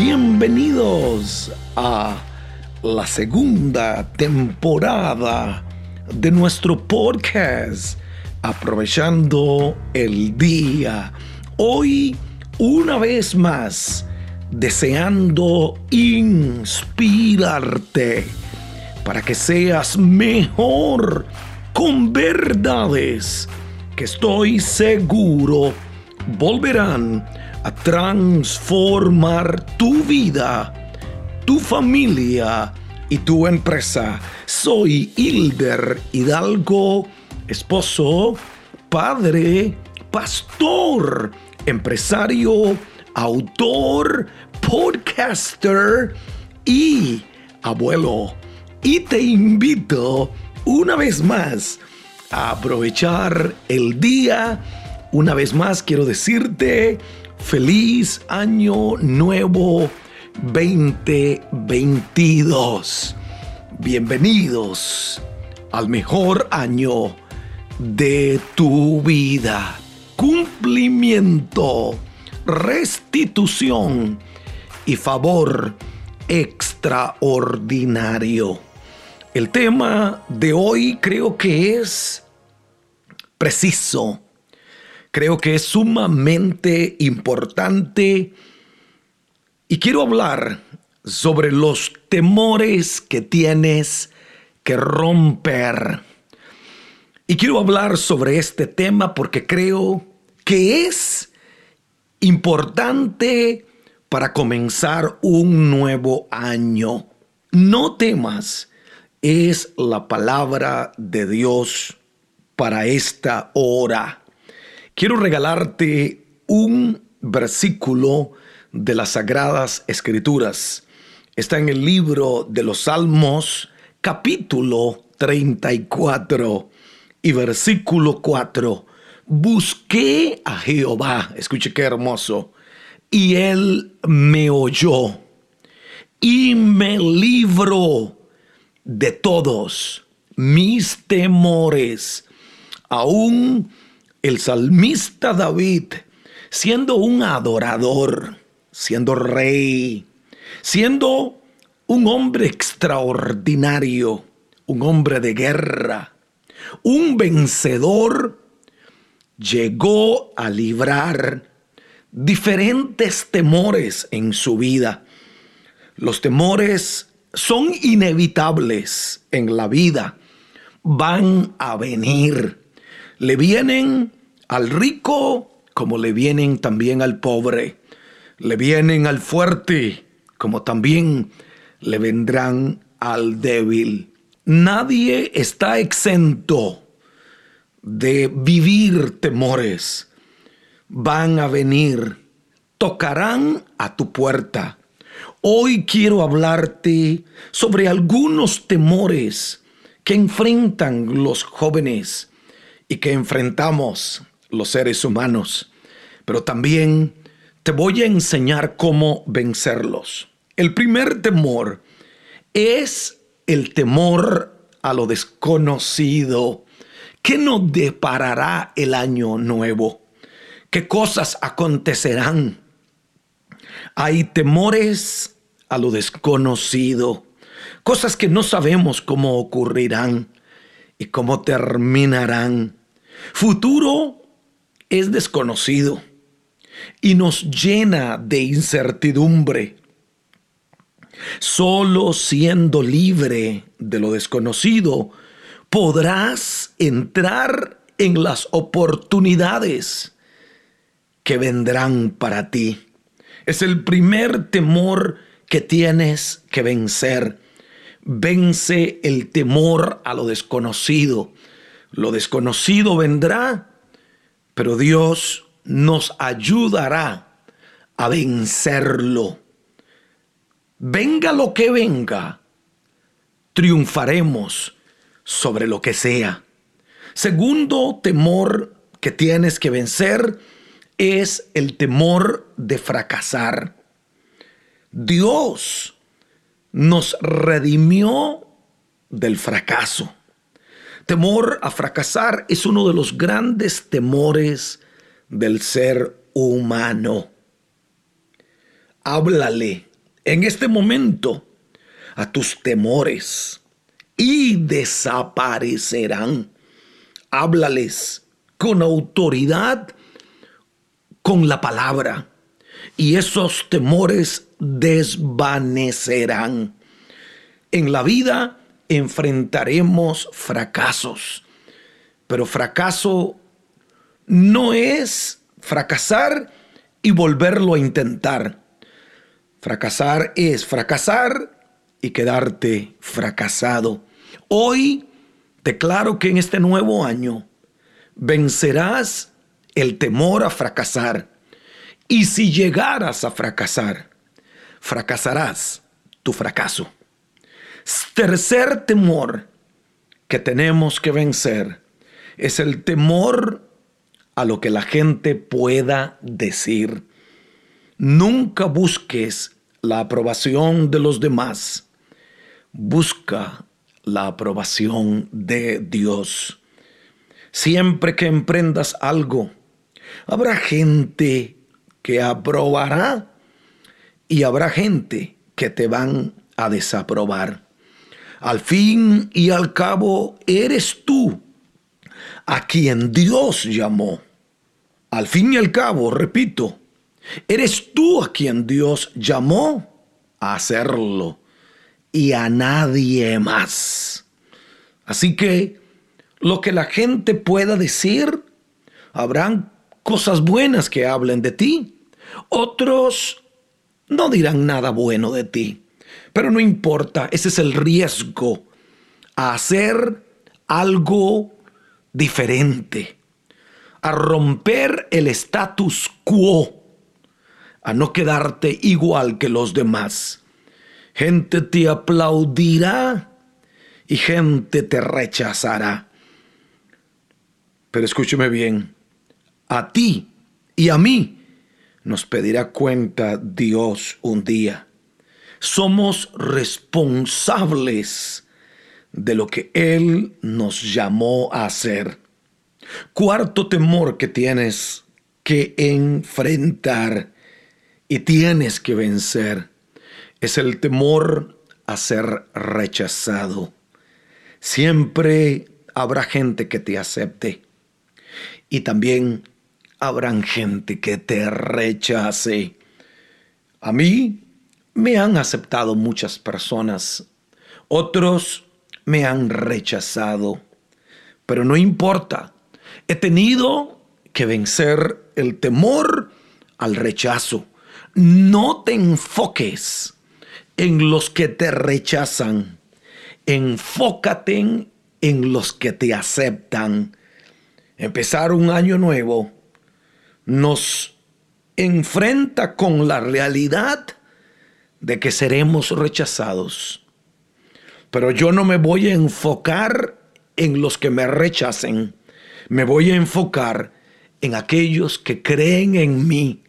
Bienvenidos a la segunda temporada de nuestro podcast, aprovechando el día. Hoy, una vez más, deseando inspirarte para que seas mejor con verdades que estoy seguro volverán a transformar tu vida, tu familia y tu empresa. Soy Hilder Hidalgo, esposo, padre, pastor, empresario, autor, podcaster y abuelo. Y te invito una vez más a aprovechar el día. Una vez más quiero decirte feliz año nuevo 2022. Bienvenidos al mejor año de tu vida. Cumplimiento, restitución y favor extraordinario. El tema de hoy creo que es preciso, creo que es sumamente importante y quiero hablar sobre los temores que tienes que romper. Y quiero hablar sobre este tema porque creo que es importante para comenzar un nuevo año. No temas, es la palabra de Dios para esta hora. Quiero regalarte un versículo de las Sagradas Escrituras. Está en el libro de los Salmos, capítulo 34 y versículo 4. Busqué a Jehová, escuche qué hermoso, y él me oyó y me libró de todos mis temores. Aún el salmista David, siendo un adorador, siendo rey, siendo un hombre extraordinario, un hombre de guerra, un vencedor, llegó a librar diferentes temores en su vida. Los temores son inevitables en la vida, van a venir. Le vienen al rico como le vienen también al pobre. Le vienen al fuerte como también le vendrán al débil. Nadie está exento de vivir temores. Van a venir, tocarán a tu puerta Hoy quiero hablarte sobre algunos temores que enfrentan los jóvenes y que enfrentamos los seres humanos, pero también te voy a enseñar cómo vencerlos. El primer temor es el temor a lo desconocido. ¿Qué nos deparará el año nuevo? ¿Qué cosas acontecerán? Hay temores a lo desconocido, cosas que no sabemos cómo ocurrirán y cómo terminarán. Futuro es desconocido y nos llena de incertidumbre. Solo siendo libre de lo desconocido podrás entrar en las oportunidades que vendrán para ti. Es el primer temor que tienes que vencer. Vence el temor a lo desconocido. Lo desconocido vendrá, pero Dios nos ayudará a vencerlo. Venga lo que venga, triunfaremos sobre lo que sea. Segundo temor que tienes que vencer es el temor de fracasar. Dios nos redimió del fracaso. Temor a fracasar es uno de los grandes temores del ser humano. Háblale en este momento a tus temores y desaparecerán. Háblales con autoridad, con la palabra, y esos temores desvanecerán. En la vida enfrentaremos fracasos, pero fracaso no es fracasar y volverlo a intentar. Fracasar es fracasar y quedarte fracasado. Hoy declaro que en este nuevo año vencerás el temor a fracasar. Y si llegaras a fracasar, fracasarás tu fracaso. Tercer temor que tenemos que vencer es el temor a lo que la gente pueda decir. Nunca busques la aprobación de los demás. Busca la aprobación de Dios. Siempre que emprendas algo, habrá gente que aprobará y habrá gente que te van a desaprobar. Al fin y al cabo, eres tú a quien Dios llamó. Al fin y al cabo, repito, eres tú a quien Dios llamó a hacerlo y a nadie más. Así que lo que la gente pueda decir, habrán cosas buenas que hablen de ti. Otros no dirán nada bueno de ti. Pero no importa, ese es el riesgo a hacer algo diferente a romper el status quo, a no quedarte igual que los demás. Gente te aplaudirá y gente te rechazará. Pero escúcheme bien, a ti y a mí nos pedirá cuenta Dios un día. Somos responsables de lo que Él nos llamó a hacer. Cuarto temor que tienes que enfrentar y tienes que vencer es el temor a ser rechazado. Siempre habrá gente que te acepte y también habrán gente que te rechace. A mí me han aceptado muchas personas, otros me han rechazado, pero no importa He tenido que vencer el temor al rechazo. No te enfoques en los que te rechazan. Enfócate en, los que te aceptan. Empezar un año nuevo nos enfrenta con la realidad de que seremos rechazados. Pero yo no me voy a enfocar en los que me rechacen me voy a enfocar en aquellos que creen en mí.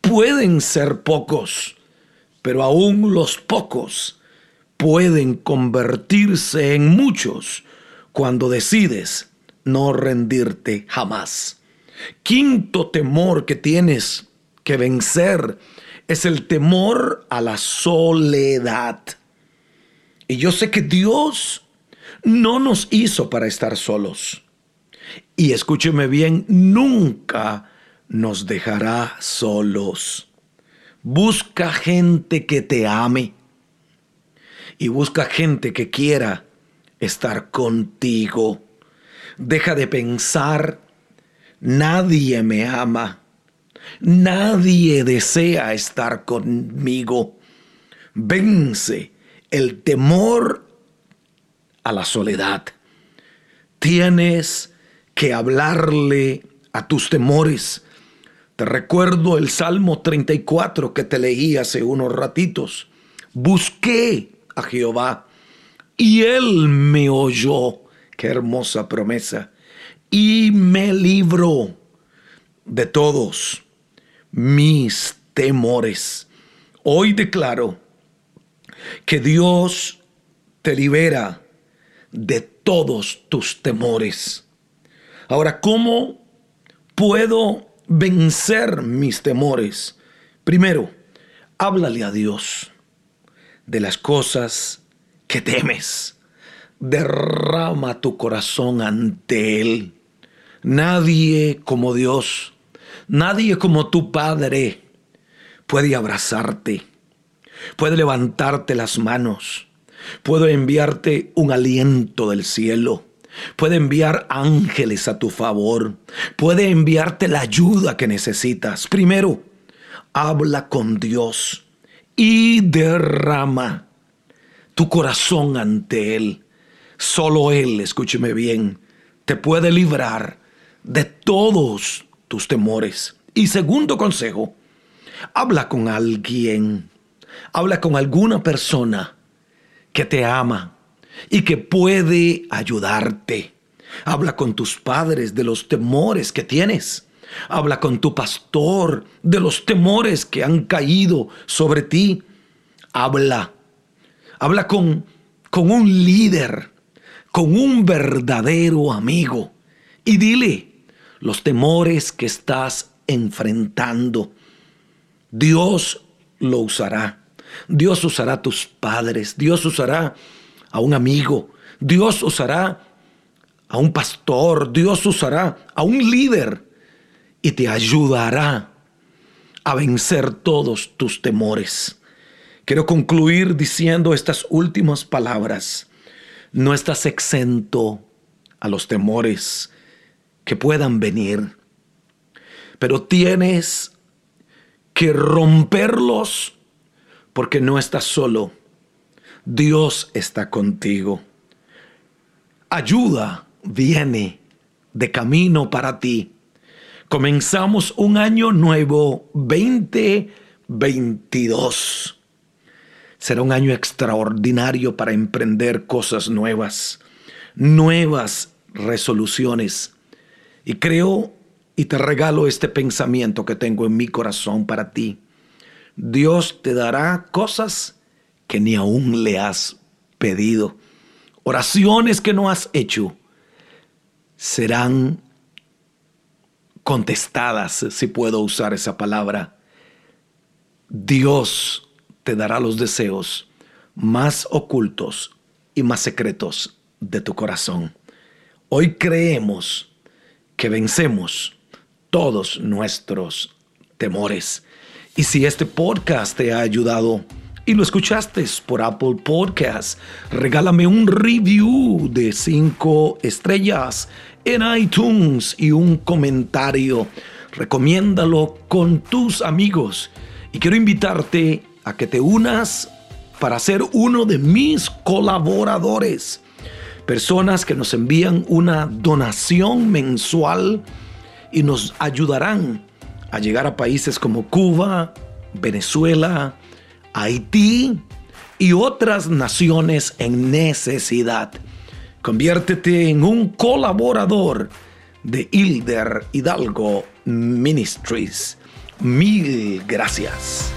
Pueden ser pocos, pero aún los pocos pueden convertirse en muchos cuando decides no rendirte jamás. Quinto temor que tienes que vencer es el temor a la soledad. Y yo sé que Dios no nos hizo para estar solos. Y escúcheme bien, nunca nos dejará solos. Busca gente que te ame y busca gente que quiera estar contigo. Deja de pensar, nadie me ama, nadie desea estar conmigo. Vence el temor a la soledad. Tienes que hablarle a tus temores. Te recuerdo el Salmo 34 que te leí hace unos ratitos. Busqué a Jehová y él me oyó. Qué hermosa promesa. Y me libró de todos mis temores. Hoy declaro que Dios te libera de todos tus temores. Ahora, ¿cómo puedo vencer mis temores? Primero, Háblale a Dios de las cosas que temes. Derrama tu corazón ante Él. Nadie como Dios, nadie como tu Padre puede abrazarte, puede levantarte las manos, puede enviarte un aliento del cielo, puede enviar ángeles a tu favor, puede enviarte la ayuda que necesitas. Primero, habla con Dios y derrama tu corazón ante Él. Solo Él, escúcheme bien, te puede librar de todos tus temores. Y segundo consejo, habla con alguien, habla con alguna persona que te ama y que puede ayudarte. Habla con tus padres de los temores que tienes. Habla con tu pastor de los temores que han caído sobre ti. Habla. Habla con, con un líder, con un verdadero amigo. Y dile los temores que estás enfrentando. Dios lo usará. Dios usará a tus padres. Dios usará a un amigo. Dios usará a un pastor. Dios usará a un líder y te ayudará a vencer todos tus temores. Quiero concluir diciendo estas últimas palabras. No estás exento a los temores que puedan venir, pero tienes que romperlos porque no estás solo. Dios está contigo. Ayuda viene de camino para ti Comenzamos un año nuevo 2022. Será un año extraordinario para emprender cosas nuevas, nuevas resoluciones. Y creo y te regalo este pensamiento que tengo en mi corazón para ti. Dios te dará cosas que ni aún le has pedido. Oraciones que no has hecho serán contestadas, si puedo usar esa palabra, Dios te dará los deseos más ocultos y más secretos de tu corazón. Hoy creemos que vencemos todos nuestros temores. Y si este podcast te ha ayudado y lo escuchaste por Apple Podcast, regálame un review de cinco estrellas en iTunes y un comentario. Recomiéndalo con tus amigos. Y quiero invitarte a que te unas para ser uno de mis colaboradores. Personas que nos envían una donación mensual y nos ayudarán a llegar a países como Cuba, Venezuela, Haití y otras naciones en necesidad. Conviértete en un colaborador de Hilder Hidalgo Ministries. Mil gracias.